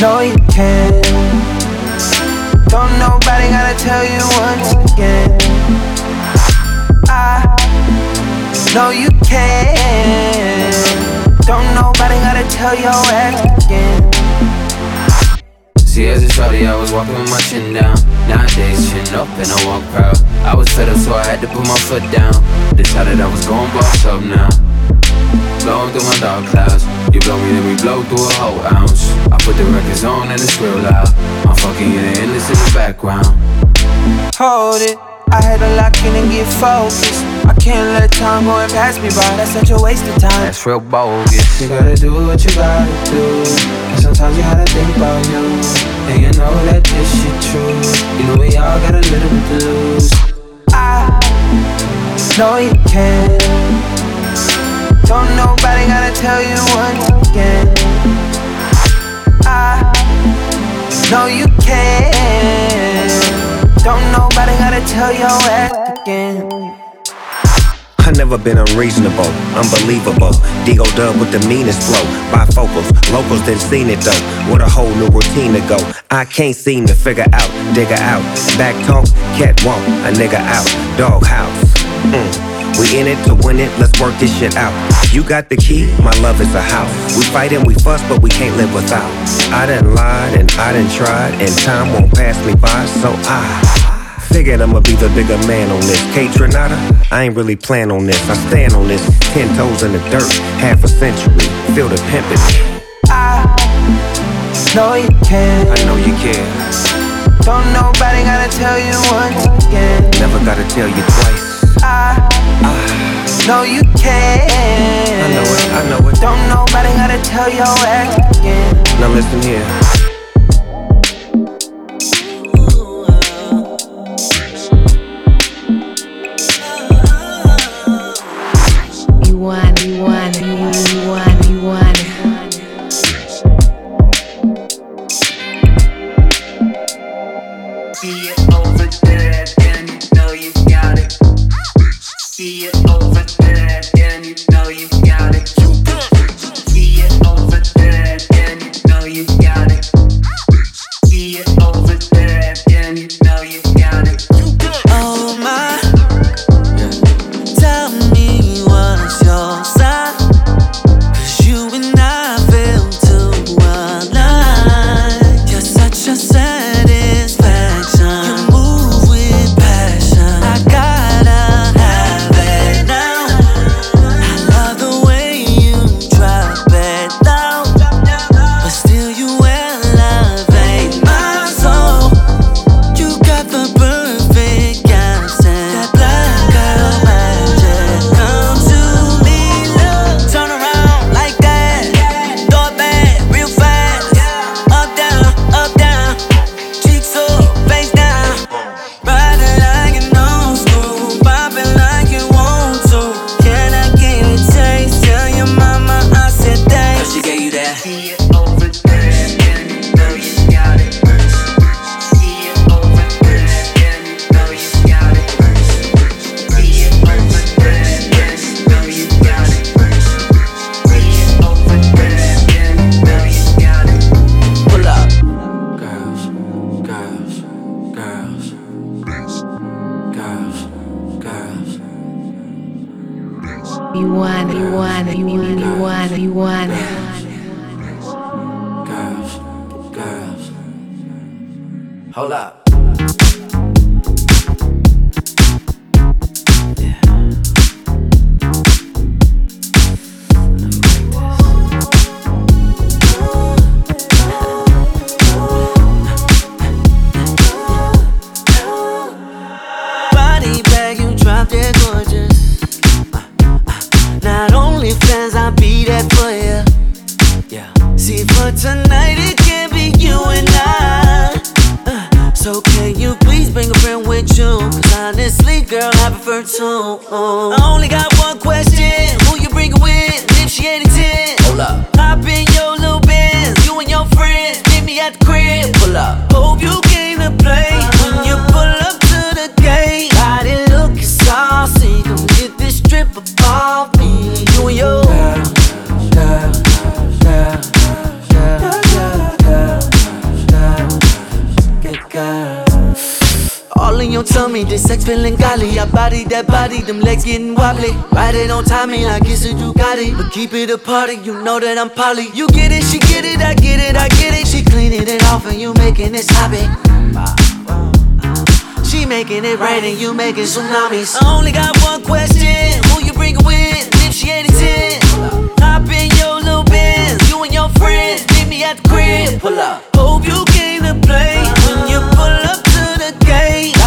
Know you can. Don't nobody gotta tell you once again. I know you can. Don't nobody gotta tell your ass again. See, as a shorty, I was walking with my chin down. Nowadays, chin up and I walk proud. I was fed up, so I had to put my foot down. Decided I was going boss up now. Blowing through my dark clouds. You blow me, then we blow through a whole ounce. I put the records on and it's real loud. I'm fucking in the endless in the background. Hold it. I had to lock in and get focused. I can't let time go and pass me by. That's such a waste of time. That's real bogus. You gotta do what you gotta do. And sometimes you gotta think about you. And you know that this shit true. You know we all got a little bit to lose. I know you can. Don't nobody gotta tell you once again. I know you can. Don't nobody gotta tell your ass again. I never been unreasonable, unbelievable. Digo dub with the meanest flow. Bifocals, locals didn't seen it though. With a whole new routine to go. I can't seem to figure out, digger out. Back talk, cat walk, a nigga out. Dog house. Mm. We in it to win it, let's work this shit out. You got the key, my love is a house. We fight and we fuss, but we can't live without. I done lied and I done tried, and time won't pass me by, so I figured I'ma be the bigger man on this. KAYTRANADA, I ain't really plan on this. I stand on this, ten toes in the dirt, half a century. Feel the pimpin'. I know you can. I know you can. Don't nobody gotta tell you once again. Never gotta tell you twice. I, know you can. I know it, I know it. Don't nobody gotta tell your ass again. Now listen here. You want, you want, you want, you want, you want, you want, you want, you want, you want. Girls, girls. Hold up. dropped it gorgeous plans, I'll be there for you. Yeah. See, for tonight it can be you and I. Uh, so can you please bring a friend with you? Cause honestly, girl, I prefer two. I only got one question: Who you bringing with? If she ain't a ten, hold up. Pop in your little bands, you and your friends. Meet me at the crib. Pull up. Hope you came to play. mommy. This sex feeling golly. I body that body, them legs getting wobbly. Ride it on time, I guess like you got it. But keep it a party, you know that I'm poly. You get it, she get it, I get it, I get it. She cleaning it off and you making it hobby. She making it rain and you making tsunamis. I only got one question: Who you bringing with? If she ain't ten, hop in your little Benz. You and your friends meet me at the crib. Pull up. Hope you came to play when you pull up to the gate.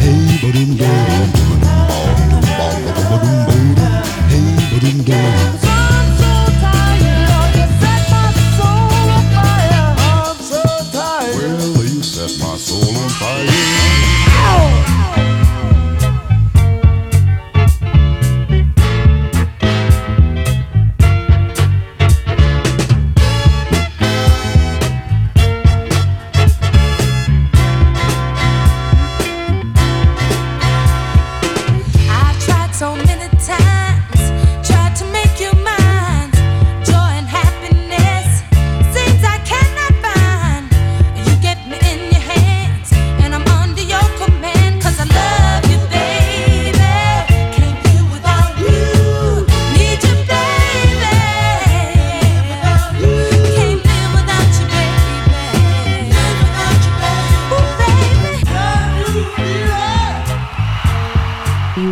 Hey, ba-dum-ba.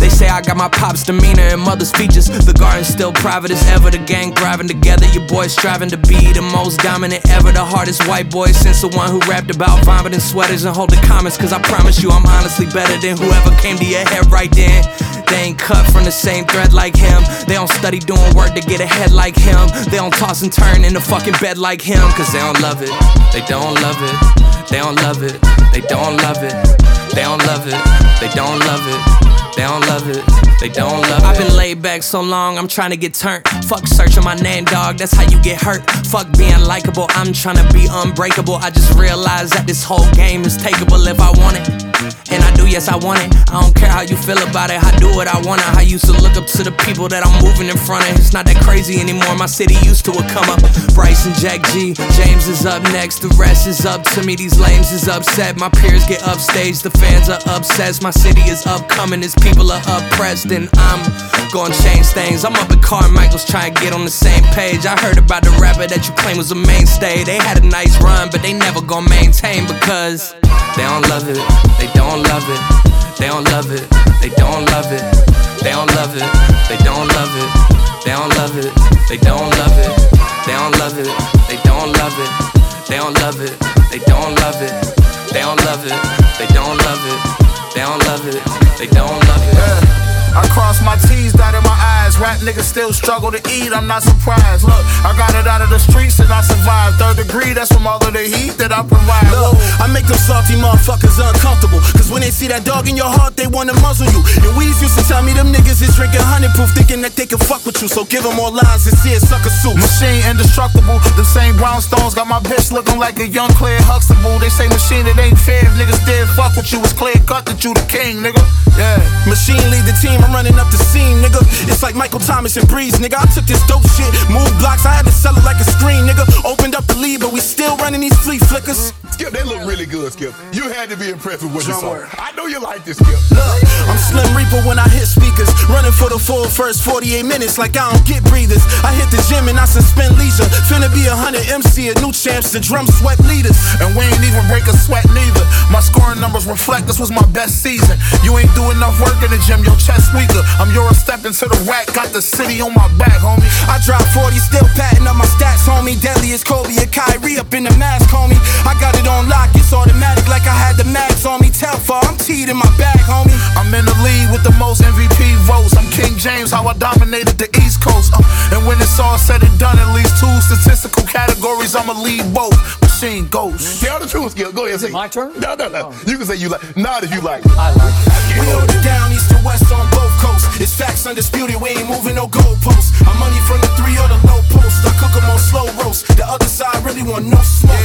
They say I got my pop's demeanor and mother's features. The garden's still private as ever. The gang thriving together. Your boys striving to be the most dominant ever. The hardest white boy since the one who rapped about vomiting sweaters and holding comments. Cause I promise you, I'm honestly better than whoever came to your head right then. They ain't cut from the same thread like him. They don't study doing work to get ahead like him. They don't toss and turn in the fucking bed like him. Cause they don't love it. They don't love it. They don't love it. They don't love it. They don't love it. They don't love it. They don't love it. They don't love it. I've been laid back so long, I'm trying to get turned. Fuck searching my name, dog. That's how you get hurt. Fuck being likable. I'm trying to be unbreakable. I just realized that this whole game is takeable if I want it. And I do, yes, I want it. I don't care how you feel about it. I do what I want. I used to look up to the people that I'm moving in front of. It's not that crazy anymore. My city used to a come up. Bryce and Jack G. James is up next. The rest is up to me. These lames is upset. My peers get upstage. The fans are obsessed. My city is upcoming. Its people are oppressed. And I'm gonna change things. I'm up at Carmichael's trying to get on the same page. I heard about the rapper that you claim was a mainstay. They had a nice run, but they never gonna maintain because. They don't love it, they don't love it, they don't love it, they don't love it, they don't love it, they don't love it, they don't love it, they don't love it, they don't love it, they don't love it, they don't love it, they don't love it, they don't love it, they don't love it, they don't love it, they don't love it. I cross my T's, dotted my eyes. Rap niggas still struggle to eat, I'm not surprised. Look, I got it out of the streets and I survived. Third degree, that's from all of the heat that I provide. Look, I make them salty motherfuckers uncomfortable. Cause when they see that dog in your heart, they wanna muzzle you. And Weez used to tell me them niggas is drinking honey proof, thinking that they can fuck with you. So give them more lines and see it sucker suit. Machine indestructible, the same brownstones got my bitch looking like a young Claire Huxtable. They say machine, it ain't fair if niggas did fuck with you. It's clear cut that you the king, nigga. Yeah. Machine lead the team I'm running up the scene, nigga. It's like Michael Thomas and Brees, nigga. I took this dope shit, moved blocks, I had to sell it like a screen, nigga. Opened up the lead, but we still running these flea flickers. Skip, they look really good, Skip. You had to be impressed with what you saw. I know you like this, Skip. Look, I'm Slim Reaper when I hit speakers. Running for the full first 48 minutes like I don't get breathers. I hit the gym and I suspend leisure. Finna be a hundred MC, a new champs, the drum sweat leaders. And we ain't even break a sweat neither. My scoring numbers reflect this was my best season. You ain't do enough work in the gym, your chest weaker. I'm your step into the rack, got the city on my back, homie. I drop 40, still patting up my stats, homie. Deadly as Kobe and Kyrie up in the mask, homie. I got it on lock, it's automatic like I had the max on me. Tell far, I'm teed in my bag, homie. I'm in the lead with the most MVP votes. I'm King James, how I dominated the East Coast. Uh, and when it's all said and done, at least two statistical categories, I'ma lead both. Machine Ghost. Tell the truth, Skip. Go ahead, say. My turn? No, no, no. You can say you like. Not if you like. I like. We hold it down east to west on both coasts. It's facts undisputed, we ain't moving no goalposts. I'm money from the three or the low post. I cook 'em on slow roast. The other side really want no smoke.